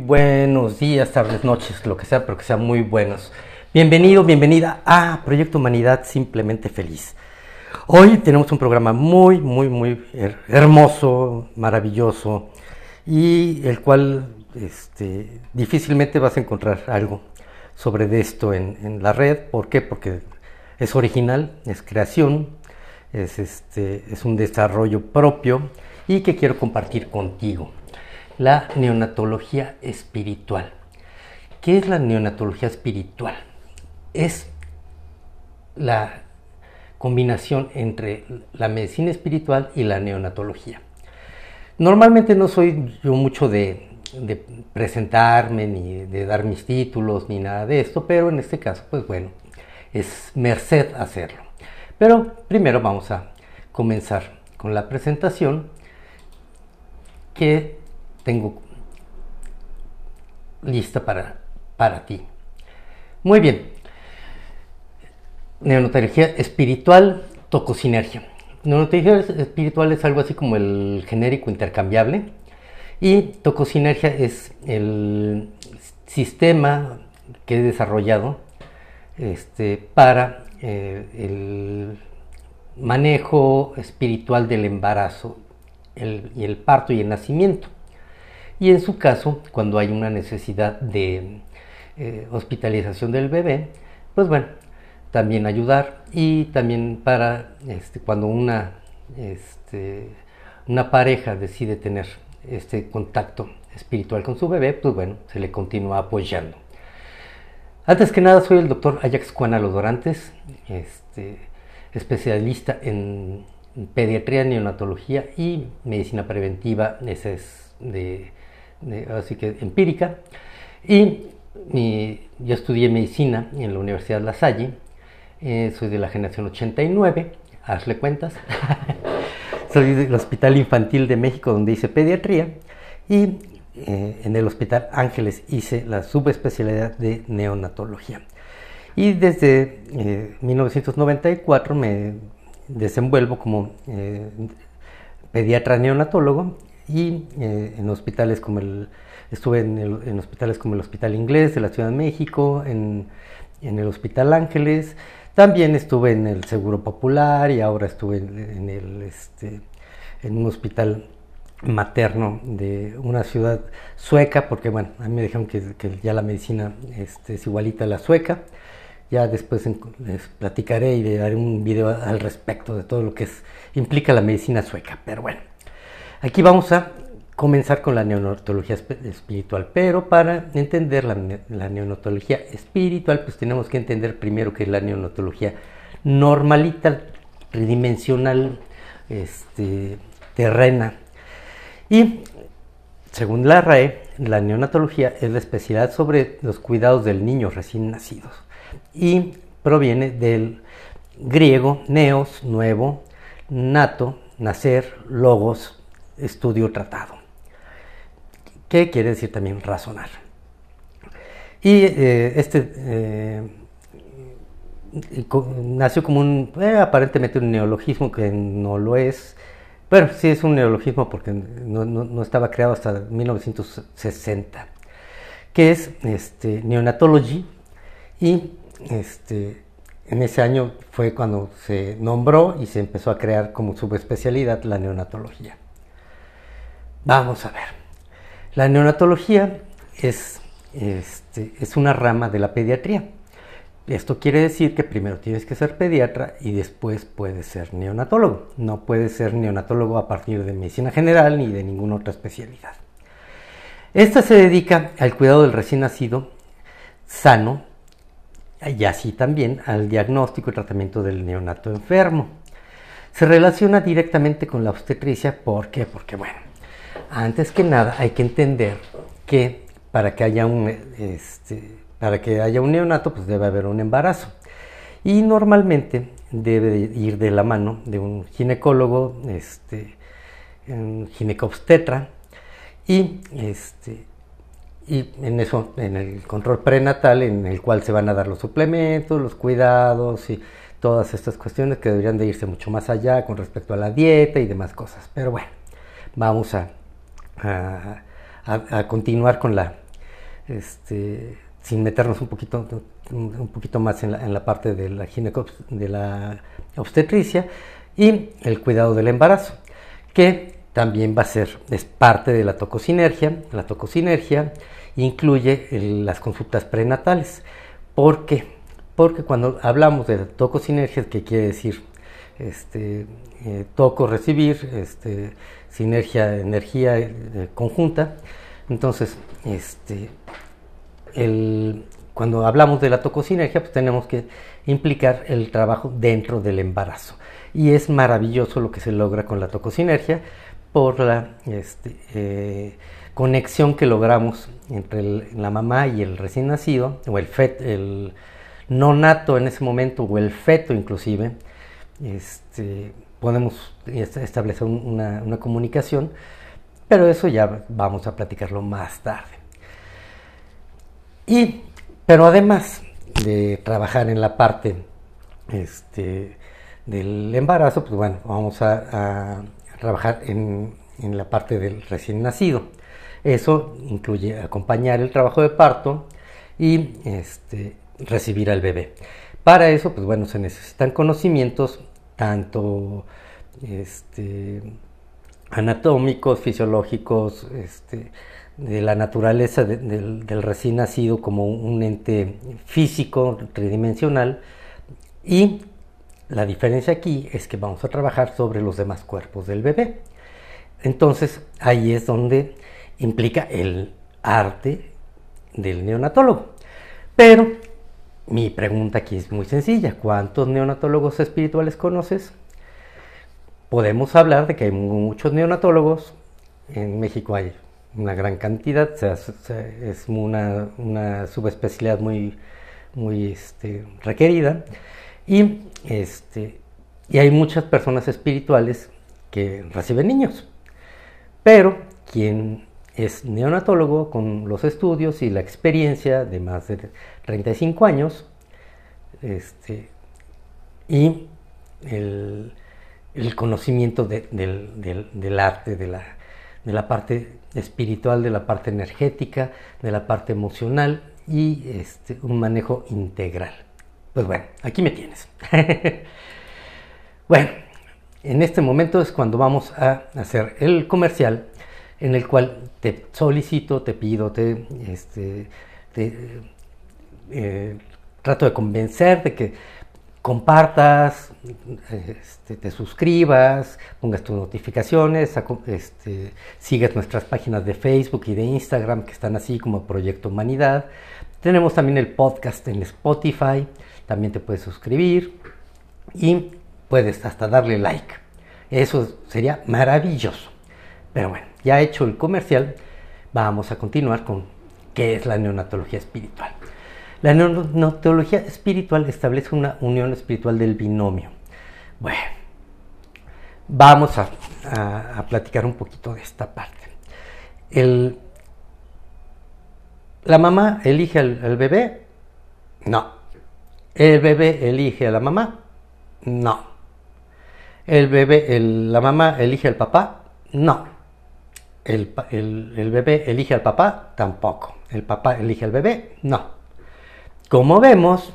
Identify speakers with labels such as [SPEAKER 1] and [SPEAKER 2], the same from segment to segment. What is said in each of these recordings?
[SPEAKER 1] Buenos días, tardes, noches, lo que sea, pero que sean muy buenos. Bienvenido, bienvenida a Proyecto Humanidad Simplemente Feliz. Hoy tenemos un programa muy, muy, muy hermoso, maravilloso, y el cual este, difícilmente vas a encontrar algo sobre esto en, en, la red. ¿Por qué? Porque es original, es creación, es, este, es un desarrollo propio y que quiero compartir contigo la neonatología espiritual. ¿Qué es la neonatología espiritual? Es la combinación entre la medicina espiritual y la neonatología. Normalmente no soy yo mucho de, presentarme, ni de dar mis títulos, ni nada de esto, pero en este caso, pues bueno, es merced hacerlo. Pero primero vamos a comenzar con la presentación que tengo lista para, para ti. Muy bien. Neonatología espiritual, tocosinergia. Neonatología espiritual es algo así como el genérico intercambiable y tocosinergia es el sistema que he desarrollado este, para eh, el manejo espiritual del embarazo y el parto y el nacimiento y en su caso, cuando hay una necesidad de eh, hospitalización del bebé, pues bueno, también ayudar y también para este, cuando una, este, una pareja decide tener este contacto espiritual con su bebé, pues bueno, se le continúa apoyando. Antes que nada, soy el doctor Ajax Cuanalo Dorantes, este, especialista en pediatría, neonatología y medicina preventiva, ese es de así que empírica. Y yo estudié medicina en la Universidad La Salle, eh, soy de la generación 89, hazle cuentas. soy del Hospital Infantil de México donde hice pediatría y eh, en el Hospital Ángeles hice la subespecialidad de neonatología. Y desde 1994 eh, me desenvuelvo como pediatra neonatólogo y eh, en hospitales como el, estuve en, hospitales como el Hospital Inglés de la Ciudad de México, en, en, el Hospital Ángeles, también estuve en el Seguro Popular y ahora estuve en, el, este, en un hospital materno de una ciudad sueca, porque bueno, a mí me dijeron que, ya la medicina este, es igualita a la sueca. Ya después les platicaré y le daré un video al respecto de todo lo que implica la medicina sueca. Pero bueno, Aquí vamos a comenzar con la neonatología espiritual, pero para entender la, neonatología espiritual, pues tenemos que entender primero que es la neonatología normalita, tridimensional, este, terrena. Y según la RAE, la neonatología es la especialidad sobre los cuidados del niño recién nacidos y proviene del griego neos, nuevo, nato, nacer, logos, estudio tratado. ¿Qué quiere decir también razonar? Y eh, este eh, nació como un, eh, aparentemente un neologismo que no lo es. Bueno, sí es un neologismo porque no, estaba creado hasta 1960, que es este, neonatology y este, en ese año fue cuando se nombró y se empezó a crear como subespecialidad la neonatología. Vamos a ver. La neonatología es, este, es una rama de la pediatría. Esto quiere decir que primero tienes que ser pediatra y después puedes ser neonatólogo. No puedes ser neonatólogo a partir de medicina general ni de ninguna otra especialidad. Esta se dedica al cuidado del recién nacido sano y así también al diagnóstico y tratamiento del neonato enfermo. Se relaciona directamente con la obstetricia, ¿por qué? Porque bueno, antes que nada hay que entender que para que haya un, este, para que haya un neonato, pues debe haber un embarazo. Y normalmente debe ir de la mano de un ginecólogo, este, un ginecobstetra, y, este, y en eso, en el control prenatal, en el cual se van a dar los suplementos, los cuidados y todas estas cuestiones que deberían de irse mucho más allá con respecto a la dieta y demás cosas. Pero bueno, vamos a a, continuar con la, este, sin meternos un poquito, un poquito más en la, en la parte de la, de la obstetricia, y el cuidado del embarazo, que también va a ser, es parte de la tocosinergia. La tocosinergia incluye las consultas prenatales. ¿Por qué? Porque cuando hablamos de tocosinergia, que quiere decir este, eh, toco recibir, este, sinergia, energía eh, conjunta, entonces este, cuando hablamos de la tocosinergia, pues tenemos que implicar el trabajo dentro del embarazo. Y es maravilloso lo que se logra con la tocosinergia por la este, eh, conexión que logramos entre la mamá y el recién nacido, o el, fet, el no nato en ese momento, o el feto inclusive, este, podemos establecer una, comunicación, pero eso ya vamos a platicarlo más tarde. Y, pero además de trabajar en la parte este, del embarazo, pues bueno, vamos a, trabajar en, la parte del recién nacido. Eso incluye acompañar el trabajo de parto y este, recibir al bebé. Para eso, pues bueno, se necesitan conocimientos tanto este, anatómicos, fisiológicos, este, de la naturaleza del, recién nacido como un ente físico, tridimensional, y la diferencia aquí es que vamos a trabajar sobre los demás cuerpos del bebé. Entonces ahí es donde implica el arte del neonatólogo. Pero mi pregunta aquí es muy sencilla. ¿Cuántos neonatólogos espirituales conoces? Podemos hablar de que hay muchos neonatólogos. En México hay una gran cantidad, es una, una, subespecialidad muy, muy este, requerida. Y, este, y hay muchas personas espirituales que reciben niños. Pero quien es neonatólogo con los estudios y la experiencia de más de 35 años este, y el, conocimiento del, arte, de la, de la parte espiritual, de la parte energética, de la parte emocional y este, un manejo integral. Pues bueno, aquí me tienes. bueno, en este momento es cuando vamos a hacer el comercial en el cual te solicito, te pido, te, este, eh, trato de convencer de que compartas, este, te suscribas, pongas tus notificaciones, este, sigas nuestras páginas de Facebook y de Instagram que están así como Proyecto Humanidad. Tenemos también el podcast en Spotify, también te puedes suscribir y puedes hasta darle like. Eso sería maravilloso. Pero bueno, ya hecho el comercial, vamos a continuar con qué es la neonatología espiritual. La neonatología espiritual establece una unión espiritual del binomio. Bueno, vamos a, platicar un poquito de esta parte. ¿La mamá elige al, bebé? No. ¿El bebé elige a la mamá? No. ¿El bebé, la mamá elige al papá? No el, bebé elige al papá, tampoco. El papá elige al bebé, no. Como vemos,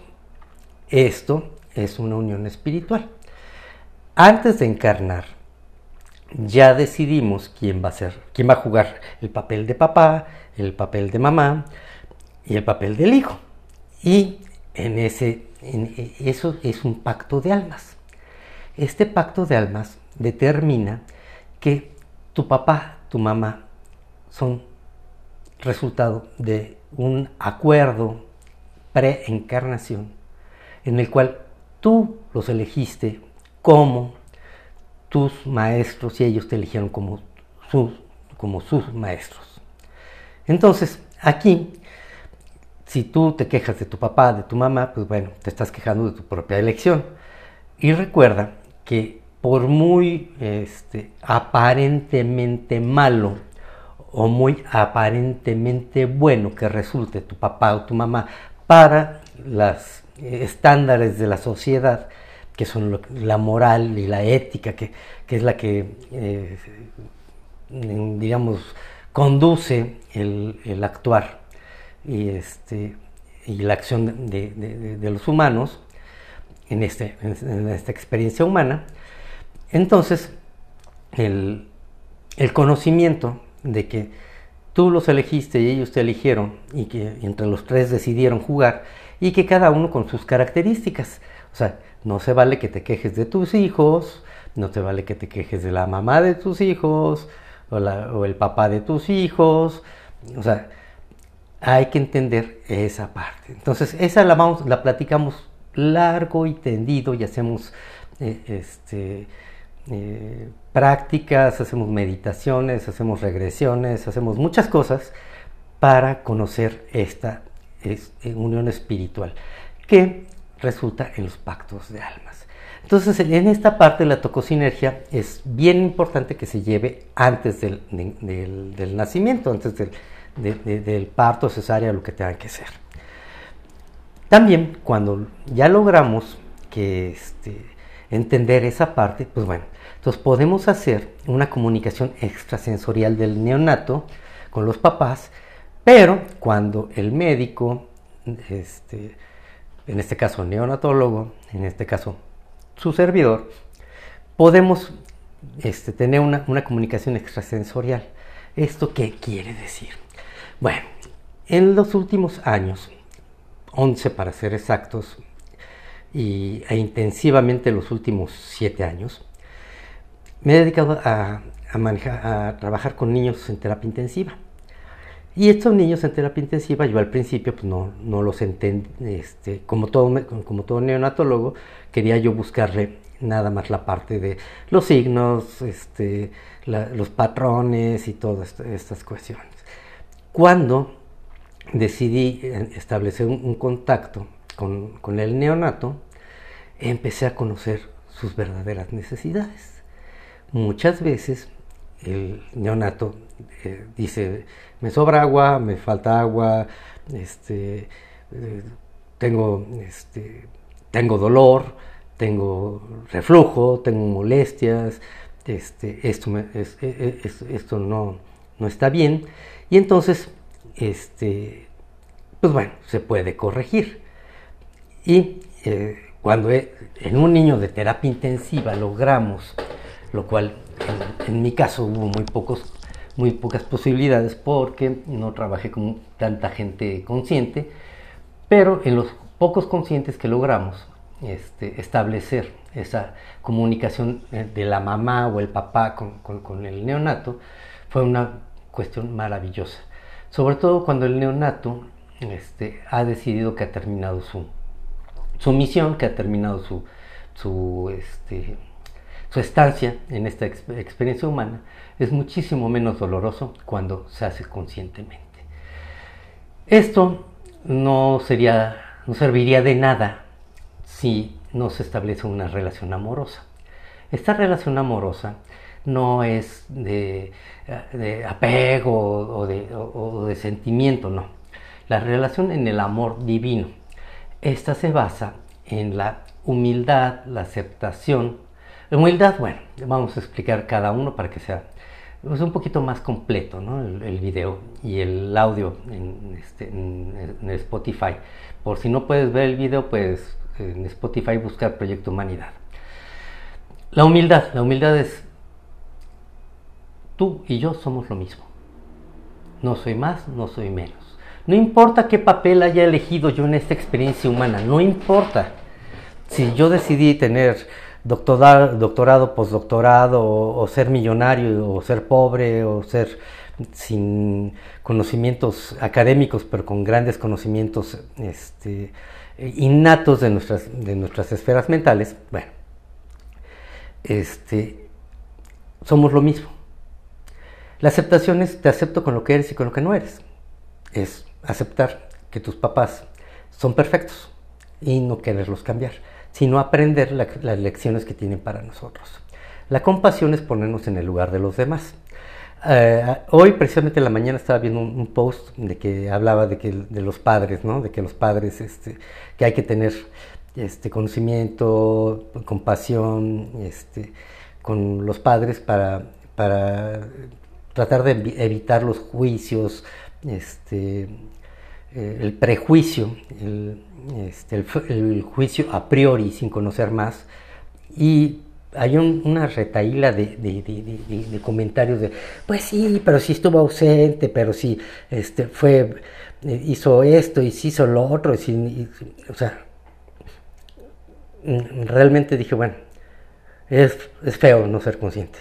[SPEAKER 1] esto es una unión espiritual. Antes de encarnar, ya decidimos quién va a ser, quién va a jugar el papel de papá, el papel de mamá y el papel del hijo. Y en ese, eso es un pacto de almas. Este pacto de almas determina que tu papá tu mamá son resultado de un acuerdo pre-encarnación en el cual tú los elegiste como tus maestros y ellos te eligieron como sus, como sus maestros. Entonces, aquí, si tú te quejas de tu papá, de tu mamá, pues bueno, te estás quejando de tu propia elección. Y recuerda que por muy este, aparentemente malo o muy aparentemente bueno que resulte tu papá o tu mamá para los estándares de la sociedad, que son la moral y la ética, que, es la que, eh, digamos, conduce el, actuar y, este, y la acción de, los humanos en, este, en esta experiencia humana, entonces el, el conocimiento de que tú los elegiste y ellos te eligieron y que entre los tres decidieron jugar y que cada uno con sus características. O sea, no se vale que te quejes de tus hijos, no te vale que te quejes de la mamá de tus hijos o, el papá de tus hijos. O sea, hay que entender esa parte. Entonces, esa la, vamos, la platicamos largo y tendido y hacemos eh, este, eh, prácticas, hacemos meditaciones, hacemos regresiones, hacemos muchas cosas para conocer esta eh, unión espiritual que resulta en los pactos de almas. Entonces, en esta parte de la tocosinergia es bien importante que se lleve antes del, nacimiento, antes del, parto, cesárea, lo que tenga que ser. También, cuando ya logramos que este, entender esa parte, pues bueno, entonces podemos hacer una comunicación extrasensorial del neonato con los papás, pero cuando el médico, este, en este caso neonatólogo, en este caso su servidor, podemos este, tener una, una comunicación extrasensorial. ¿Esto qué quiere decir? Bueno, en los últimos años, 11 para ser exactos, y, e intensivamente los últimos 7 años, me he dedicado a, a trabajar con niños en terapia intensiva. Y estos niños en terapia intensiva, yo al principio pues no, no los entendí, este, como, todo, como todo neonatólogo, quería yo buscarle nada más la parte de los signos, este, los patrones y todas estas cuestiones. Cuando decidí eh, establecer un, contacto con, el neonato, empecé a conocer sus verdaderas necesidades. Muchas veces el neonato eh, dice, me sobra agua, me falta agua, este, eh, tengo, este, tengo dolor, tengo reflujo, tengo molestias, este, esto, e, e, esto no, no, está bien. Y entonces, pues bueno, se puede corregir. Y eh, cuando en un niño de terapia intensiva logramos, lo cual en, mi caso hubo muy, pocos, muy pocas posibilidades porque no trabajé con tanta gente consciente, pero en los pocos conscientes que logramos este, establecer esa comunicación eh, de la mamá o el papá con, el neonato fue una cuestión maravillosa. Sobre todo cuando el neonato este, ha decidido que ha terminado su, su misión, que ha terminado su, su, este, su estancia en esta experiencia humana, es muchísimo menos doloroso cuando se hace conscientemente. Esto no, sería, no serviría de nada si no se establece una relación amorosa. Esta relación amorosa no es de, apego o de, o de sentimiento, no. La relación en el amor divino esta se basa en la humildad, la aceptación. La humildad, bueno, vamos a explicar cada uno para que sea pues, un poquito más completo ¿no? el, video y el audio este, en, en, Spotify. Por si no puedes ver el video, pues en Spotify buscar Proyecto Humanidad. La humildad, la humildad es tú y yo somos lo mismo. No soy más, no soy menos. No importa qué papel haya elegido yo en esta experiencia humana, no importa. Si yo decidí tener doctorado, doctorado postdoctorado, o, ser millonario, o ser pobre, o ser sin conocimientos académicos, pero con grandes conocimientos este, innatos de nuestras, nuestras esferas mentales, bueno, este, somos lo mismo. La aceptación es te acepto con lo que eres y con lo que no eres. Es aceptar que tus papás son perfectos y no quererlos cambiar, sino aprender las lecciones que tienen para nosotros. La compasión es ponernos en el lugar de los demás. Eh, hoy, precisamente en la mañana, estaba viendo un, post de que hablaba de, que, de los padres, ¿no? de que los padres, este, que hay que tener este, conocimiento, compasión este, con los padres para, para tratar de evitar los juicios, este, eh, el prejuicio, este, el, juicio a priori sin conocer más. Y hay una retaíla de, comentarios de, pues sí, pero si estuvo ausente, pero si este, fue, eh, hizo esto y si hizo lo otro, o sea, mm, realmente dije, bueno, es, es feo no ser consciente.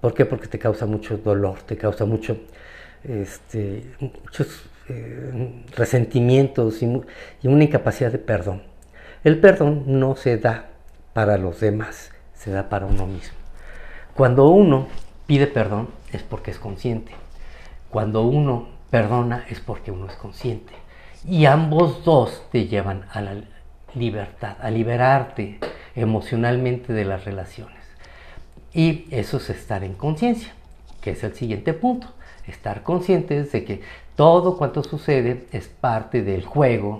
[SPEAKER 1] ¿Por qué? Porque te causa mucho dolor, te causa mucho, este, muchos eh, resentimientos y, una incapacidad de perdón. El perdón no se da para los demás, se da para uno mismo. Cuando uno pide perdón es porque es consciente. Cuando uno perdona es porque uno es consciente. Y ambos dos te llevan a la libertad, a liberarte emocionalmente de las relaciones. Y eso es estar en conciencia, que es el siguiente punto. Estar conscientes de que todo cuanto sucede es parte del juego,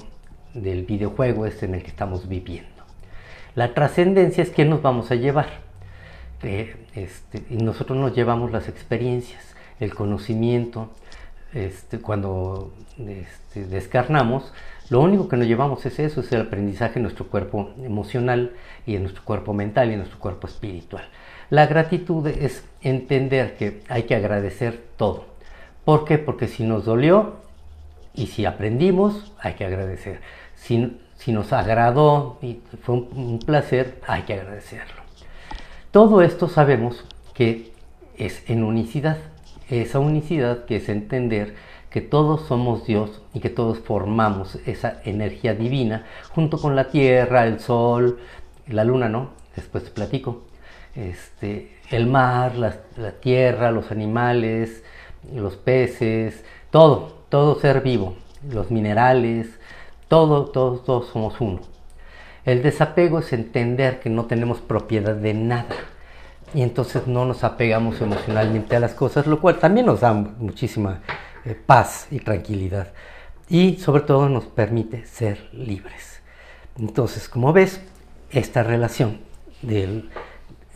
[SPEAKER 1] del videojuego este en el que estamos viviendo. La trascendencia es que nos vamos a llevar. Este, nosotros nos llevamos las experiencias, el conocimiento. Este, cuando este, descarnamos, lo único que nos llevamos es eso, es el aprendizaje en nuestro cuerpo emocional y en nuestro cuerpo mental y en nuestro cuerpo espiritual. La gratitud es entender que hay que agradecer todo. ¿Por qué? Porque si nos dolió y si aprendimos, hay que agradecer. Si, nos agradó y fue un, placer, hay que agradecerlo. Todo esto sabemos que es en unicidad. Esa unicidad que es entender que todos somos Dios y que todos formamos esa energía divina junto con la tierra, el sol, la luna, ¿no? Después te platico este, el mar, la, tierra, los animales, los peces, todo, todo ser vivo, los minerales, todo, todos, todos somos uno. El desapego es entender que no tenemos propiedad de nada y entonces no nos apegamos emocionalmente a las cosas, lo cual también nos da muchísima eh, paz y tranquilidad y sobre todo nos permite ser libres. Entonces, como ves, esta relación del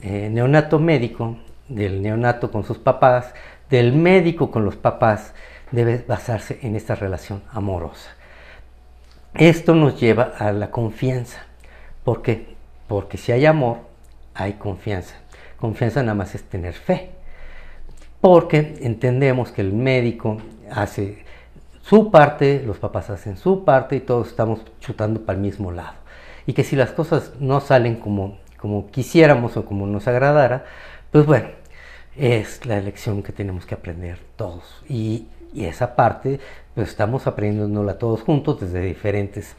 [SPEAKER 1] eh, neonato médico, del neonato con sus papás, del médico con los papás, debe basarse en esta relación amorosa. Esto nos lleva a la confianza. ¿Por qué? Porque si hay amor, hay confianza. Confianza nada más es tener fe. Porque entendemos que el médico hace su parte, los papás hacen su parte y todos estamos chutando para el mismo lado. Y que si las cosas no salen como como quisiéramos o como nos agradara, pues bueno, es la lección que tenemos que aprender todos. Y, esa parte, pues estamos aprendiéndola todos juntos desde diferentes,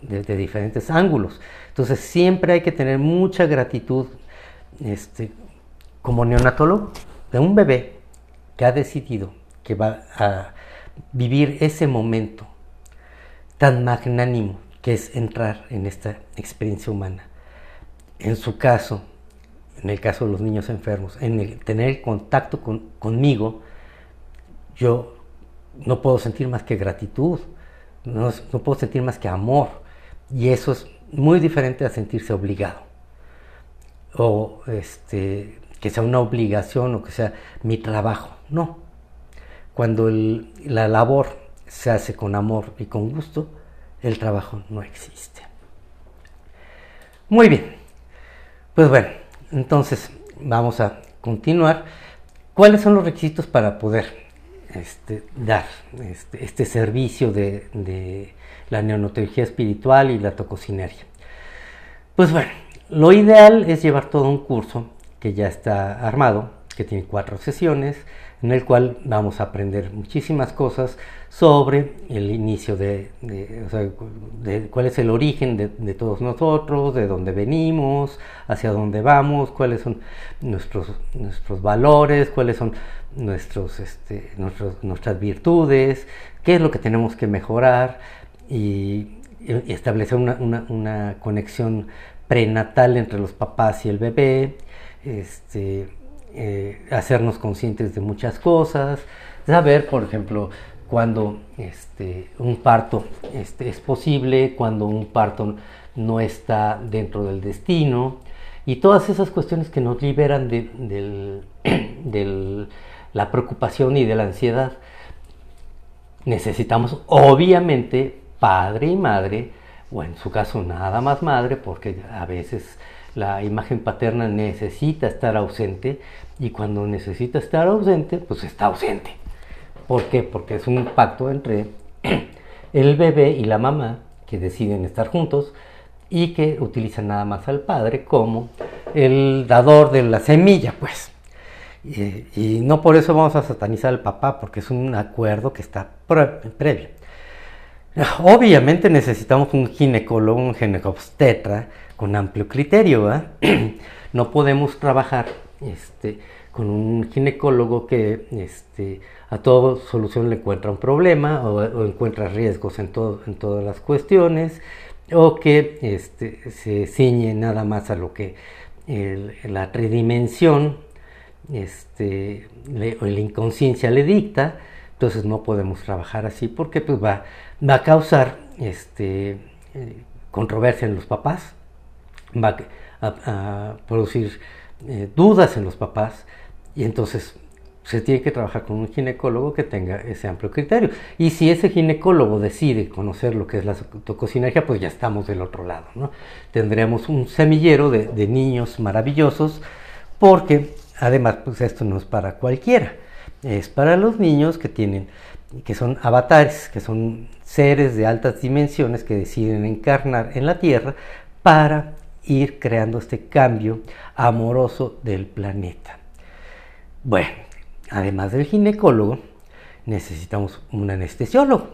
[SPEAKER 1] desde diferentes ángulos. Entonces siempre hay que tener mucha gratitud este, como neonatólogo de un bebé que ha decidido que va a vivir ese momento tan magnánimo que es entrar en esta experiencia humana en su caso, en el caso de los niños enfermos, en el tener contacto conmigo, yo no puedo sentir más que gratitud, no, puedo sentir más que amor. Y eso es muy diferente a sentirse obligado. O este, que sea una obligación o que sea mi trabajo. No. Cuando la labor se hace con amor y con gusto, el trabajo no existe. Muy bien. Pues bueno, entonces vamos a continuar. ¿Cuáles son los requisitos para poder este, dar este, este servicio de, la neonatología espiritual y la tococineria? Pues bueno, lo ideal es llevar todo un curso que ya está armado, que tiene cuatro sesiones, en el cual vamos a aprender muchísimas cosas sobre el inicio de, cuál es el origen de, todos nosotros, de dónde venimos, hacia dónde vamos, cuáles son nuestros, nuestros valores, cuáles son nuestros, este, nuestras virtudes, qué es lo que tenemos que mejorar y, establecer una, una, conexión prenatal entre los papás y el bebé, este, eh, hacernos conscientes de muchas cosas, saber, por ejemplo, cuando este, un parto este, es posible, cuando un parto no está dentro del destino, y todas esas cuestiones que nos liberan de, la preocupación y de la ansiedad. necesitamos obviamente padre y madre, o en su caso nada más madre, porque a veces la imagen paterna necesita estar ausente y cuando necesita estar ausente, pues está ausente. ¿Por qué? Porque es un pacto entre el bebé y la mamá que deciden estar juntos y que utilizan nada más al padre como el dador de la semilla, pues. Y, no por eso vamos a satanizar al papá, porque es un acuerdo que está previo. Obviamente necesitamos un ginecólogo, un ginecobstetra con amplio criterio. no podemos trabajar este, con un ginecólogo que este, a toda solución le encuentra un problema o, encuentra riesgos en, todo, en todas las cuestiones o que este, se ciñe nada más a lo que la tridimensión o la inconsciencia le dicta, entonces no podemos trabajar así porque pues, va, a causar eh, controversia en los papás, va a, producir eh, dudas en los papás y entonces se tiene que trabajar con un ginecólogo que tenga ese amplio criterio. Y si ese ginecólogo decide conocer lo que es la tocosinergia, pues ya estamos del otro lado. ¿no? Tendremos un semillero de, de, niños maravillosos, porque además, pues esto no es para cualquiera, es para los niños que tienen, que son avatares, que son seres de altas dimensiones que deciden encarnar en la Tierra para ir creando este cambio amoroso del planeta. Bueno, además del ginecólogo, necesitamos un anestesiólogo.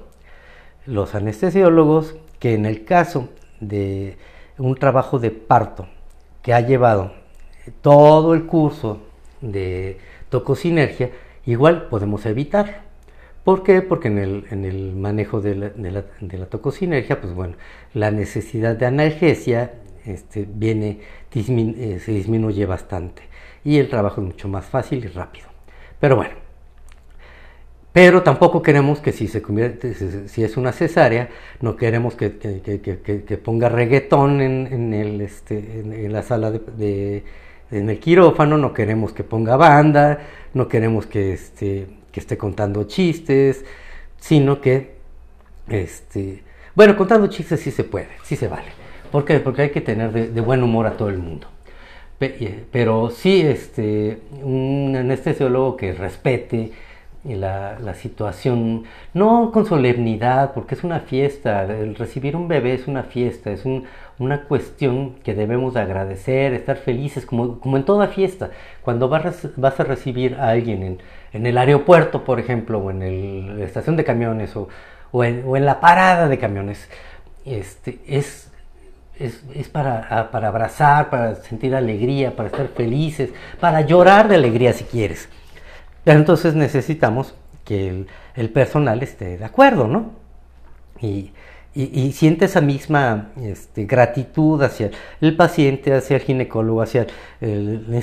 [SPEAKER 1] Los anestesiólogos que en el caso de un trabajo de parto que ha llevado todo el curso de tocosinergia, igual podemos evitar. ¿Por qué? Porque en el, manejo de la, tocosinergia, pues bueno, la necesidad de analgesia este, viene, eh, se disminuye bastante y el trabajo es mucho más fácil y rápido. Pero bueno, pero tampoco queremos que si se convierte, si es una cesárea, no queremos que, ponga reggaetón en, el, este, en, la sala de, en el quirófano, no queremos que ponga banda, no queremos que, este, que esté contando chistes, sino que, este, bueno, contando chistes sí se puede, sí se vale. ¿Por qué? Porque hay que tener de buen humor a todo el mundo. Pero sí, este, un anestesiólogo que respete la, la, situación, no con solemnidad, porque es una fiesta, el recibir un bebé es una fiesta, es una cuestión que debemos agradecer, estar felices, como, como en toda fiesta. Cuando vas, vas a recibir a alguien en, en, el aeropuerto, por ejemplo, o en el, la estación de camiones, o, o, en, o en la parada de camiones, este, es es, para, para, abrazar, para sentir alegría, para estar felices, para llorar de alegría si quieres. Pero entonces necesitamos que el, personal esté de acuerdo, ¿no? Y, y, siente esa misma este, gratitud hacia el paciente, hacia el ginecólogo, hacia el,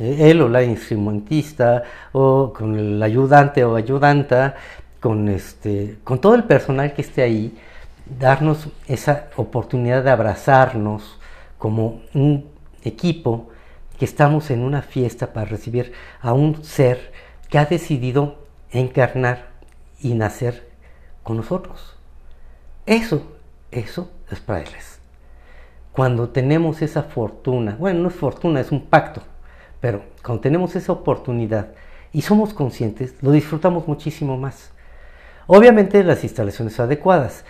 [SPEAKER 1] él o la instrumentista, o con el ayudante o ayudanta, con, este, con todo el personal que esté ahí darnos esa oportunidad de abrazarnos como un equipo que estamos en una fiesta para recibir a un ser que ha decidido encarnar y nacer con nosotros. Eso, eso es ellos. Cuando tenemos esa fortuna, bueno, no es fortuna, es un pacto, pero cuando tenemos esa oportunidad y somos conscientes, lo disfrutamos muchísimo más. Obviamente las instalaciones adecuadas.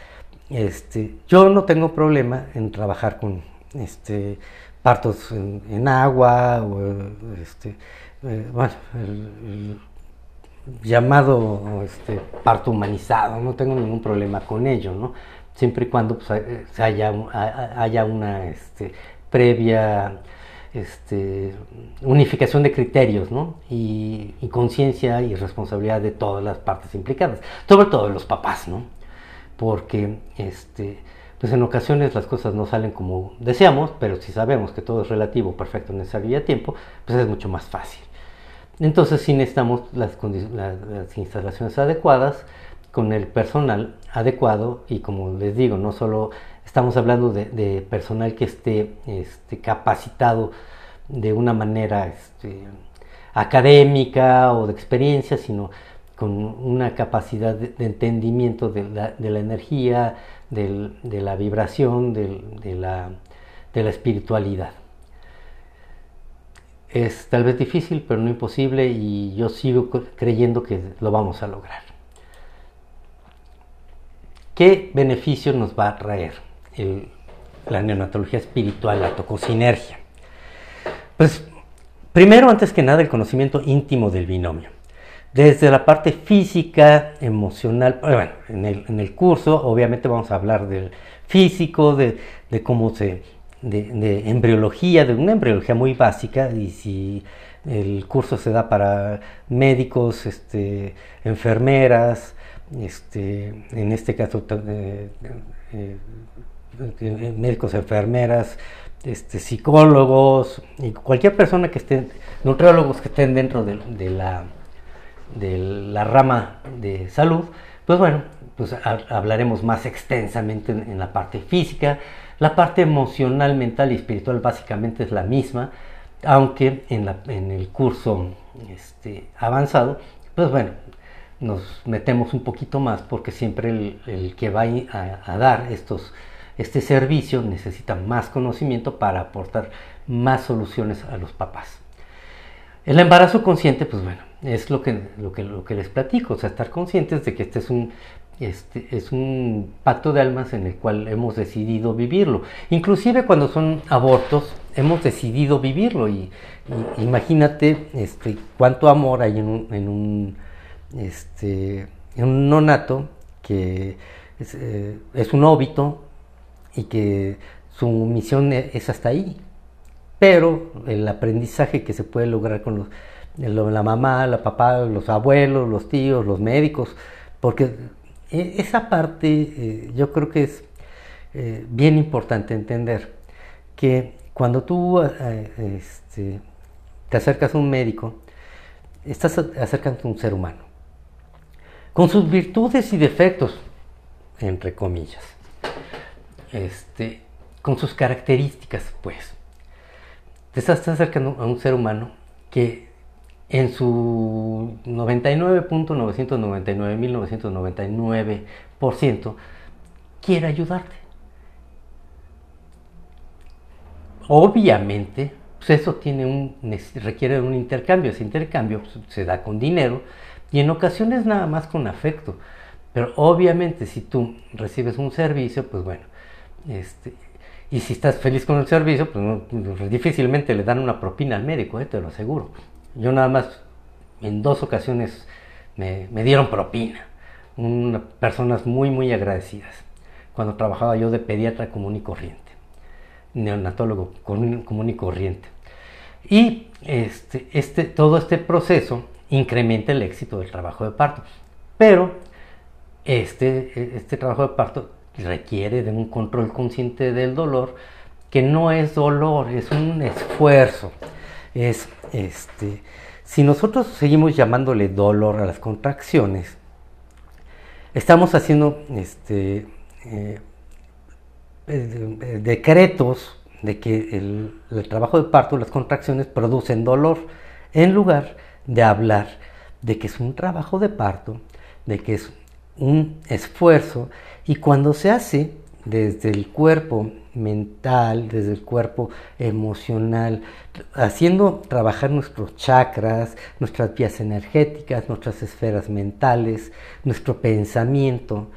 [SPEAKER 1] Este, yo no tengo problema en trabajar con este, partos en, agua o este, eh, bueno, llamado este, parto humanizado, no tengo ningún problema con ello, ¿no? siempre y cuando pues, eh, haya, una este, previa este, unificación de criterios y, y conciencia y responsabilidad de todas las partes implicadas, sobre todo de los papás, ¿no? Porque este, pues en ocasiones las cosas no salen como deseamos, pero si sabemos que todo es relativo, perfecto, necesario y a tiempo, pues es mucho más fácil. Entonces sí necesitamos las, las instalaciones adecuadas, con el personal adecuado y como les digo, no solo estamos hablando de, personal que esté este, capacitado de una manera este, académica o de experiencia, sino con una capacidad de, entendimiento de la, energía, de la vibración, de, la, espiritualidad. Es tal vez difícil, pero no imposible y yo sigo creyendo que lo vamos a lograr. ¿Qué beneficio nos va a traer la neonatología espiritual, la tocosinergia? Pues primero, antes que nada, el conocimiento íntimo del binomio desde la parte física, emocional, bueno, en el, curso obviamente vamos a hablar del físico, de, cómo se, de, embriología, de una embriología muy básica, y si el curso se da para médicos, este, enfermeras, este, en este caso eh, eh, médicos, enfermeras, este, psicólogos y cualquier persona que esté, nutriólogos que estén dentro de la de la rama de salud, pues bueno, pues hablaremos más extensamente en, la parte física. La parte emocional, mental y espiritual básicamente es la misma, aunque en, el curso este, avanzado, pues bueno, nos metemos un poquito más porque siempre el, que va a, a, dar estos, este servicio necesita más conocimiento para aportar más soluciones a los papás. El embarazo consciente, pues bueno, es lo que, lo que, lo que les platico, o sea, estar conscientes de que este es un, este es un pacto de almas en el cual hemos decidido vivirlo. Inclusive cuando son abortos, hemos decidido vivirlo y, imagínate este, cuánto amor hay en un, en un, este, en un nonato que es, eh, es, un óbito y que su misión e, es hasta ahí. Pero el aprendizaje que se puede lograr con los la mamá, la papá, los abuelos, los tíos, los médicos, porque e, esa parte eh, yo creo que es eh, bien importante entender que cuando tú eh, este, te acercas a un médico, estás acercando a un ser humano, con sus virtudes y defectos, entre comillas, este, con sus características, pues. Te estás acercando a un ser humano que en su 99.999.999% quiere ayudarte. Obviamente, pues eso tiene un, requiere un intercambio. Ese intercambio se da con dinero y en ocasiones nada más con afecto. Pero obviamente si tú recibes un servicio, pues bueno, este, y si estás feliz con el servicio, pues, pues difícilmente le dan una propina al médico, eh, te lo aseguro. Yo nada más en dos ocasiones me, dieron propina. personas muy, muy agradecidas. Cuando trabajaba yo de pediatra común y corriente. Neonatólogo común y corriente. Y este, este, todo este proceso incrementa el éxito del trabajo de parto. Pero este, este trabajo de parto requiere de un control consciente del dolor que no es dolor, es un esfuerzo es, este, si nosotros seguimos llamándole dolor a las contracciones, estamos haciendo este, eh, eh, decretos de que el, trabajo de parto, las contracciones producen dolor, en lugar de hablar de que es un trabajo de parto, de que es un esfuerzo, y cuando se hace desde el cuerpo mental, desde el cuerpo emocional, haciendo trabajar nuestros chakras, nuestras vías energéticas, nuestras esferas mentales, nuestro pensamiento.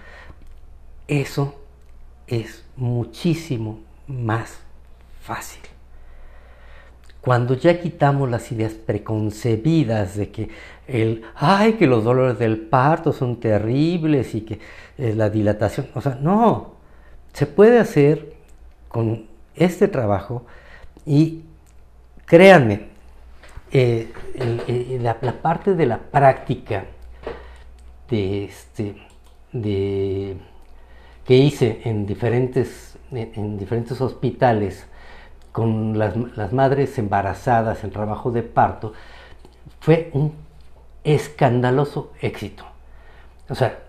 [SPEAKER 1] Eso es muchísimo más fácil. Cuando ya quitamos las ideas preconcebidas de que el, ay, que los dolores del parto son terribles y que eh, la dilatación, o sea, no, se puede hacer con este trabajo y créanme, eh, la, parte de la práctica de este, de, que hice en diferentes, en, diferentes hospitales con las, las, madres embarazadas en trabajo de parto fue un escandaloso éxito. O sea,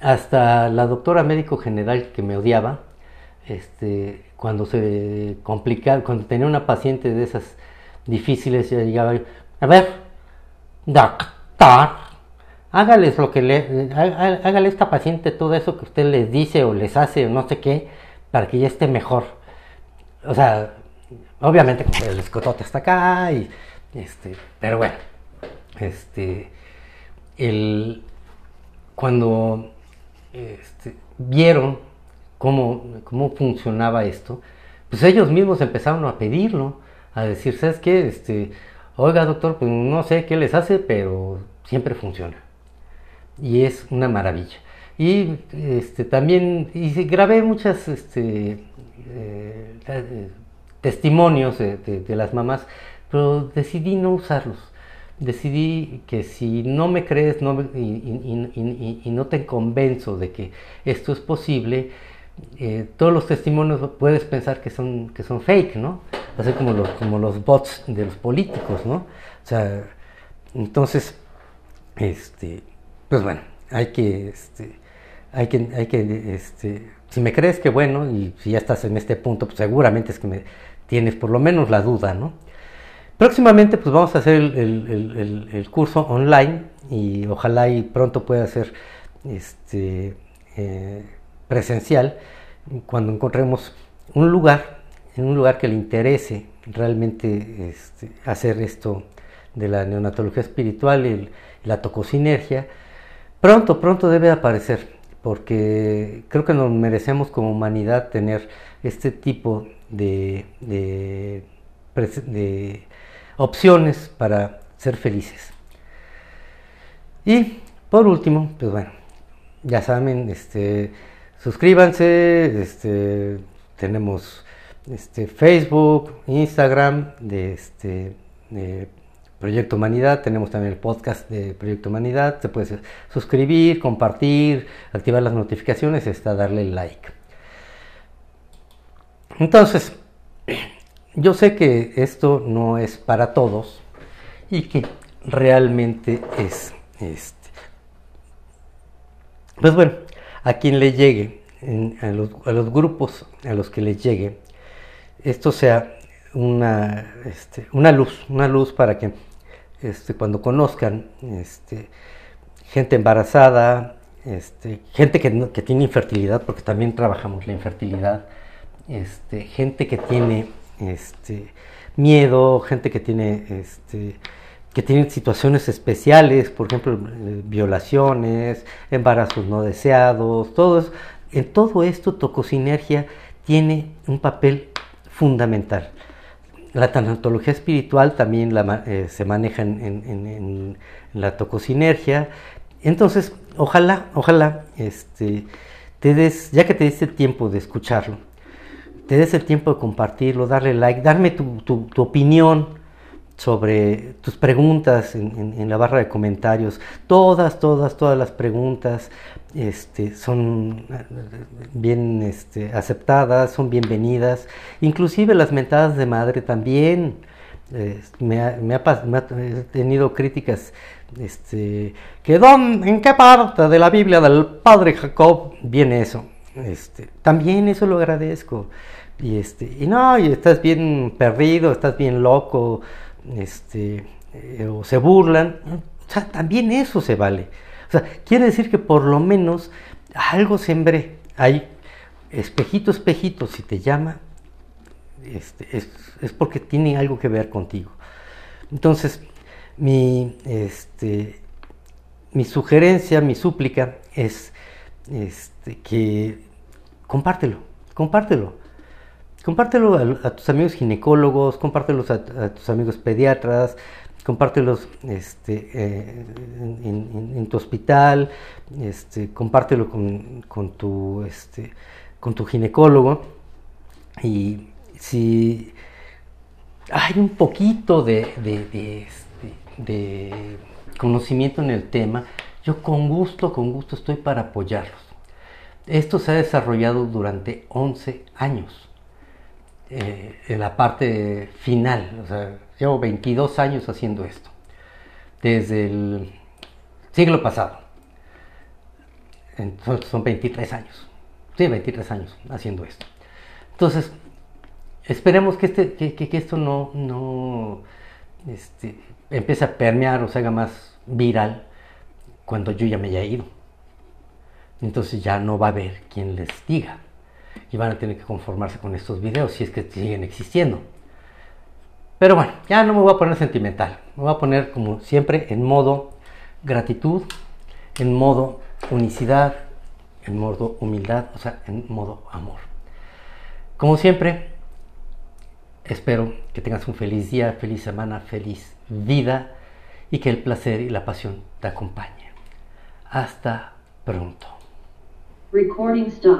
[SPEAKER 1] hasta la doctora médico general que me odiaba, este, cuando se complicaba, cuando tenía una paciente de esas difíciles, ya llegaba, a ver, doctor, hágales lo que le, hágale a esta paciente todo eso que usted les dice o les hace o no sé qué, para que ya esté mejor. O sea, obviamente el escotote está acá y este, pero bueno, este, el, cuando este, vieron cómo, cómo funcionaba esto, pues ellos mismos empezaron a pedirlo, a decir, ¿sabes qué? Este, oiga doctor, pues no sé qué les hace, pero siempre funciona. Y es una maravilla. Y este, también y grabé muchas este, eh, testimonios de, las mamás, pero decidí no usarlos. Decidí que si no me crees no y, no te convenzo de que esto es posible, eh, todos los testimonios puedes pensar que son, que son fake, ¿no? Así como los, como los bots de los políticos, ¿no? O sea, entonces, este, pues bueno, hay que, este, hay que, hay que, este, si me crees que bueno, y si ya estás en este punto, pues seguramente es que me tienes por lo menos la duda, ¿no? Próximamente, pues vamos a hacer el, curso online y ojalá y pronto pueda ser, este, eh, presencial cuando encontremos un lugar, en un lugar que le interese realmente este, hacer esto de la neonatología espiritual y la tocosinergia, pronto, pronto debe aparecer, porque creo que nos merecemos como humanidad tener este tipo de opciones para ser felices. Y por último, pues bueno, ya saben, este, suscríbanse, este, tenemos este, Facebook, Instagram de este Proyecto Humanidad, tenemos también el podcast de Proyecto Humanidad, se puede suscribir, compartir, activar las notificaciones, está darle like. Entonces, yo sé que esto no es para todos y que realmente es este. Pues bueno, a quien le llegue, a, los, grupos a los que les llegue, esto sea una, este, una luz, una luz para que este, cuando conozcan este, gente embarazada, gente que, que, tiene infertilidad, porque también trabajamos la infertilidad, gente que tiene este, miedo, gente que tiene este, que tienen situaciones especiales, por ejemplo, eh, violaciones, embarazos no deseados, todo En todo esto, tocosinergia tiene un papel fundamental. La tanatología espiritual también eh, se maneja en, la tocosinergia. Entonces, ojalá, ojalá, este, te des, ya que te diste tiempo de escucharlo, te des el tiempo de compartirlo, darle like, darme tu, tu opinión sobre tus preguntas en, la barra de comentarios. Todas, todas, todas las preguntas este, son eh, bien este, aceptadas, son bienvenidas. Inclusive las mentadas de madre también. me, ha, me, he tenido críticas este, que ¿en qué parte de la Biblia del padre Jacob viene eso? Este, también eso lo agradezco. Y, este, y no, y estás bien perdido, estás bien loco, este, eh, o se burlan, o sea, también eso se vale. O sea, quiere decir que por lo menos algo sembré. Hay espejito, espejito, si te llama, este, es, porque tiene algo que ver contigo. Entonces, mi, este, mi sugerencia, mi súplica es este, que compártelo, compártelo. Compártelo a, tus amigos ginecólogos, compártelos a, tus amigos pediatras, compártelos este, eh, en, tu hospital, este, compártelo con, tu, este, con tu ginecólogo. Y si hay un poquito de, de, de, conocimiento en el tema, yo con gusto, con gusto estoy para apoyarlos. Esto se ha desarrollado durante 11 años. Eh, en la parte final. O sea, llevo 22 años haciendo esto, desde el siglo pasado. Son 23 años. Sí, 23 años haciendo esto. Entonces, esperemos que, este, que, esto no, no este, empiece a permear o se haga más viral. cuando yo ya me haya ido. Entonces ya no va a haber quien les diga. Y van a tener que conformarse con estos videos si es que siguen existiendo. Pero bueno, ya no me voy a poner sentimental. Me voy a poner como siempre en modo gratitud, en modo unicidad, en modo humildad, o sea, en modo amor. Como siempre, espero que tengas un feliz día, feliz semana, feliz vida y que el placer y la pasión te acompañen. Hasta pronto.